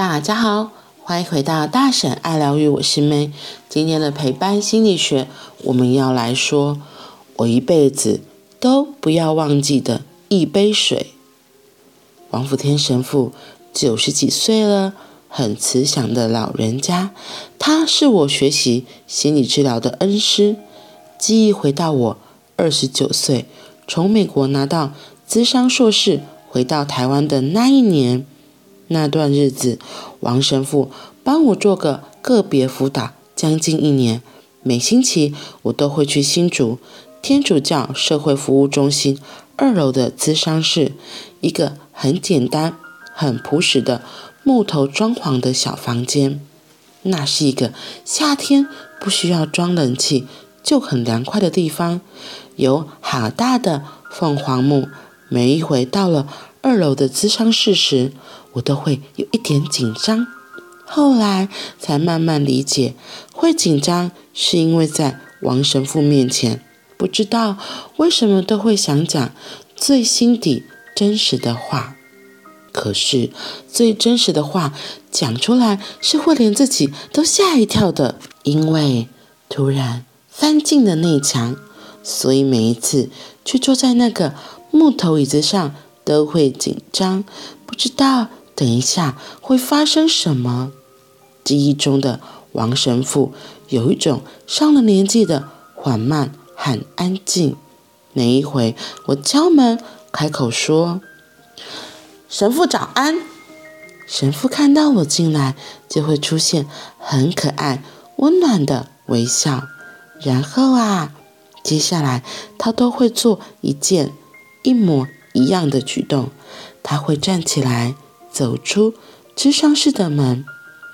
大家好，欢迎回到大婶爱疗愈，我是妹。今天的陪伴心理学，我们要来说，我一辈子都不要忘记的一杯水。王福天神父九十几岁了，很慈祥的老人家，他是我学习心理治疗的恩师。记忆回到我二十九岁，从美国拿到咨商硕士，回到台湾的那一年。那段日子，王神父帮我做个个别辅导，将近一年。每星期我都会去新竹天主教社会服务中心二楼的咨商室，一个很简单、很朴实的木头装潢的小房间。那是一个夏天不需要装冷气就很凉快的地方，有好大的凤凰木。每一回到了二楼的咨商室时，我都会有一点紧张，后来才慢慢理解，会紧张是因为在王神父面前，不知道为什么都会想讲最心底真实的话。可是最真实的话讲出来是会连自己都吓一跳的，因为突然翻进了内墙，所以每一次去坐在那个木头椅子上都会紧张，不知道。等一下会发生什么？记忆中的王神父有一种上了年纪的缓慢和安静。哪一回我敲门开口说：“神父早安。”神父看到我进来就会出现很可爱温暖的微笑，然后啊，接下来他都会做一件一模一样的举动，他会站起来。走出咨商室的门，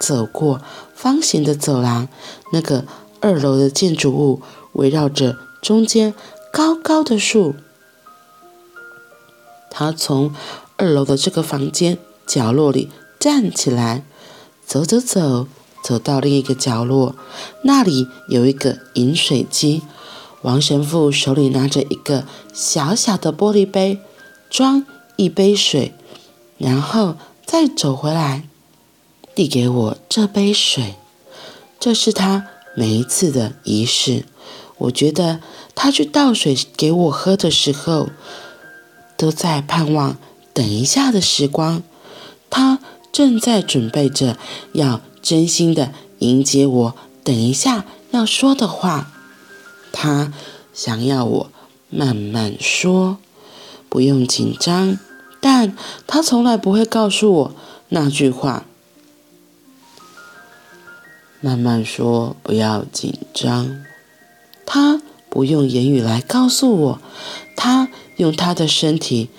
走过方形的走廊，那个二楼的建筑物围绕着中间高高的树。他从二楼的这个房间角落里站起来，走走走，走到另一个角落，那里有一个饮水机。王神父手里拿着一个小小的玻璃杯，装一杯水。然后再走回来，递给我这杯水。这是他每一次的仪式。我觉得他去倒水给我喝的时候，都在盼望等一下的时光。他正在准备着要真心的迎接我等一下要说的话。他想要我慢慢说，不用紧张。但他从来不会告诉我那句话。慢慢说，不要紧张。他不用言语来告诉我，他用他的身体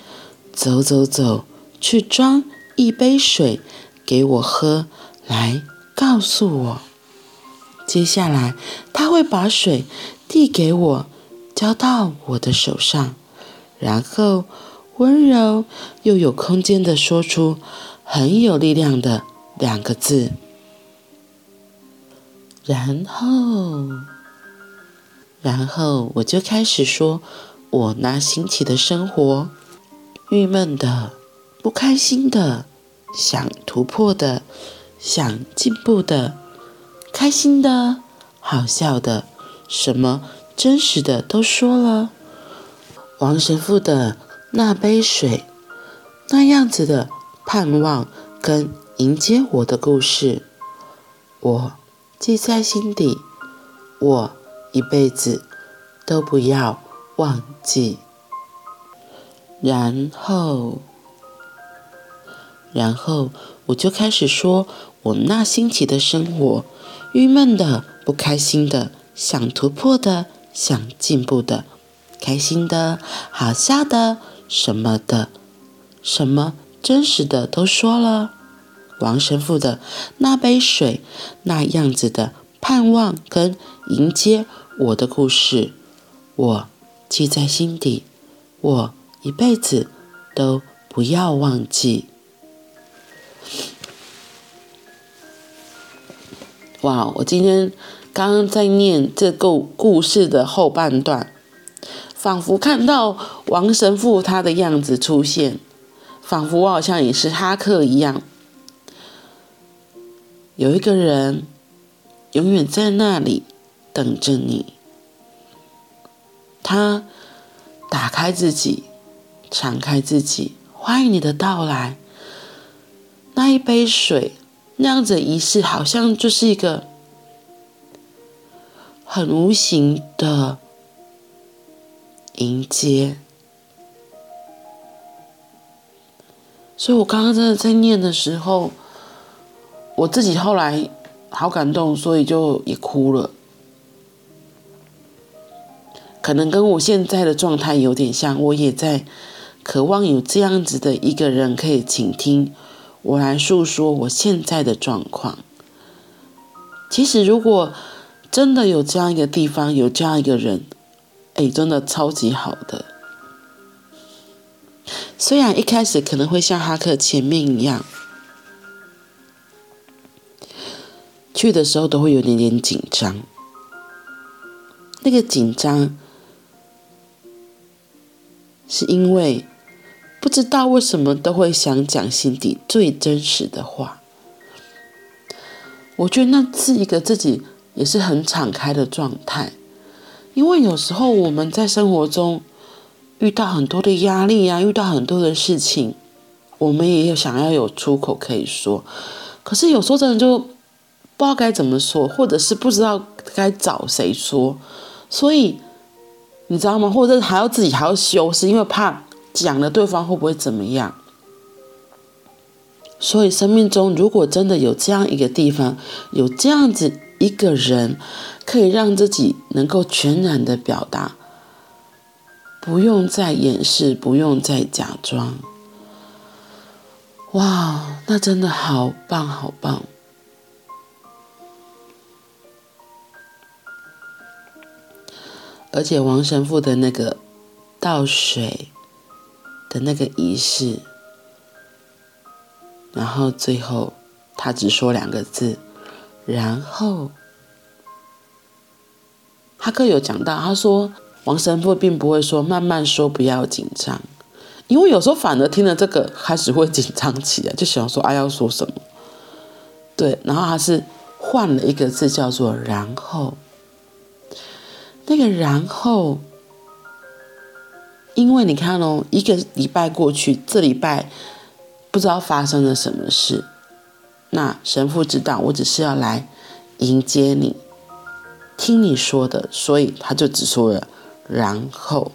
走走走，去装一杯水给我喝，来告诉我。接下来他会把水递给我，交到我的手上，然后。温柔又有空间的说出很有力量的两个字，然后，然后我就开始说我那新奇的生活，郁闷的、不开心的、想突破的、想进步的、开心的、好笑的，什么真实的都说了。王神父的。那杯水，那样子的盼望跟迎接我的故事，我记在心底，我一辈子都不要忘记。然后，然后我就开始说我那新奇的生活，郁闷的、不开心的、想突破的、想进步的、开心的、好笑的。什么的，什么真实的都说了。王神父的那杯水，那样子的盼望跟迎接我的故事，我记在心底，我一辈子都不要忘记。哇！我今天刚刚在念这个故事的后半段。仿佛看到王神父他的样子出现，仿佛我好像也是哈克一样。有一个人永远在那里等着你。他打开自己，敞开自己，欢迎你的到来。那一杯水，那样子的仪式，好像就是一个很无形的迎接。所以我刚刚真的在念的时候，我自己后来好感动，所以就也哭了。可能跟我现在的状态有点像，我也在渴望有这样子的一个人可以倾听我来诉说我现在的状况。其实，如果真的有这样一个地方，有这样一个人，哎，真的超级好的。虽然一开始可能会像哈克前面一样，去的时候都会有点点紧张，那个紧张。是因为不知道为什么都会想讲心底最真实的话。我觉得那是一个自己也是很敞开的状态，因为有时候我们在生活中遇到很多的压力啊，遇到很多的事情，我们也有想要有出口可以说，可是有时候真的就不知道该怎么说，或者是不知道该找谁说，所以。你知道吗？或者还要自己还要修饰，因为怕讲了对方会不会怎么样？所以生命中如果真的有这样一个地方，有这样子一个人，可以让自己能够全然的表达，不用再掩饰，不用再假装。哇，那真的好棒，好棒！而且王神父的那个倒水的那个仪式，然后最后他只说两个字，然后哈克有讲到，他说王神父并不会说慢慢说，不要紧张，因为有时候反而听了这个开始会紧张起来，就想说啊要说什么，对，然后他是换了一个字叫做然后。那个然后，因为你看哦，一个礼拜过去，这礼拜不知道发生了什么事。那神父知道，我只是要来迎接你，听你说的，所以他就只说了然后。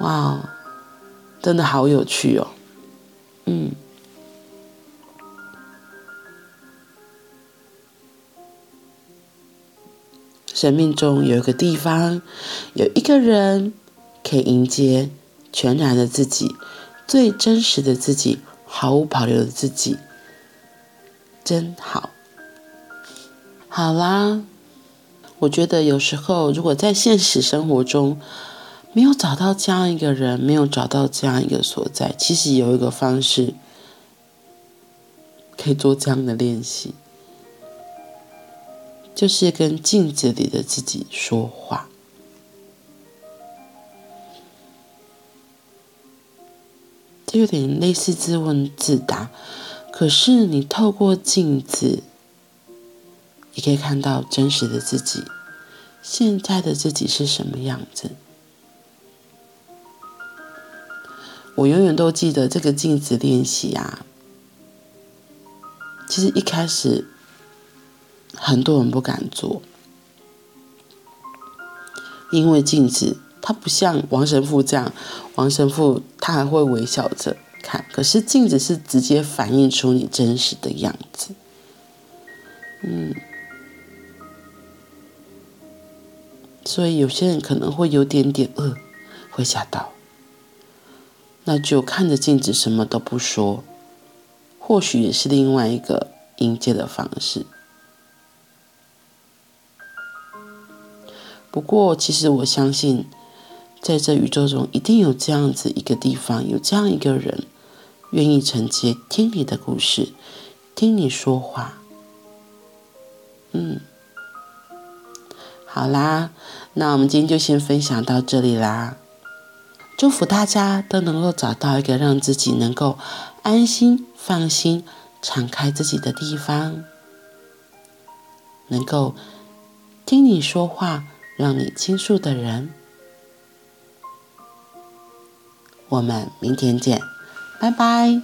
哇，真的好有趣哦，嗯。生命中有一个地方，有一个人，可以迎接全然的自己，最真实的自己，毫无保留的自己，真好。好啦，我觉得有时候，如果在现实生活中没有找到这样一个人，没有找到这样一个所在，其实有一个方式可以做这样的练习。就是跟镜子里的自己说话，这有点类似自问自答。可是你透过镜子，你可以看到真实的自己，现在的自己是什么样子。我永远都记得这个镜子练习啊，其实一开始。很多人不敢做，因为镜子它不像王神父这样，王神父他还会微笑着看，可是镜子是直接反映出你真实的样子。嗯，所以有些人可能会有点点饿，会吓到，那就看着镜子什么都不说，或许也是另外一个迎接的方式。不过，其实我相信，在这宇宙中一定有这样子一个地方，有这样一个人，愿意承接听你的故事，听你说话。嗯，好啦那我们今天就先分享到这里啦。祝福大家都能够找到一个让自己能够安心放心敞开自己的地方。能够听你说话让你倾诉的人。我们明天见拜拜。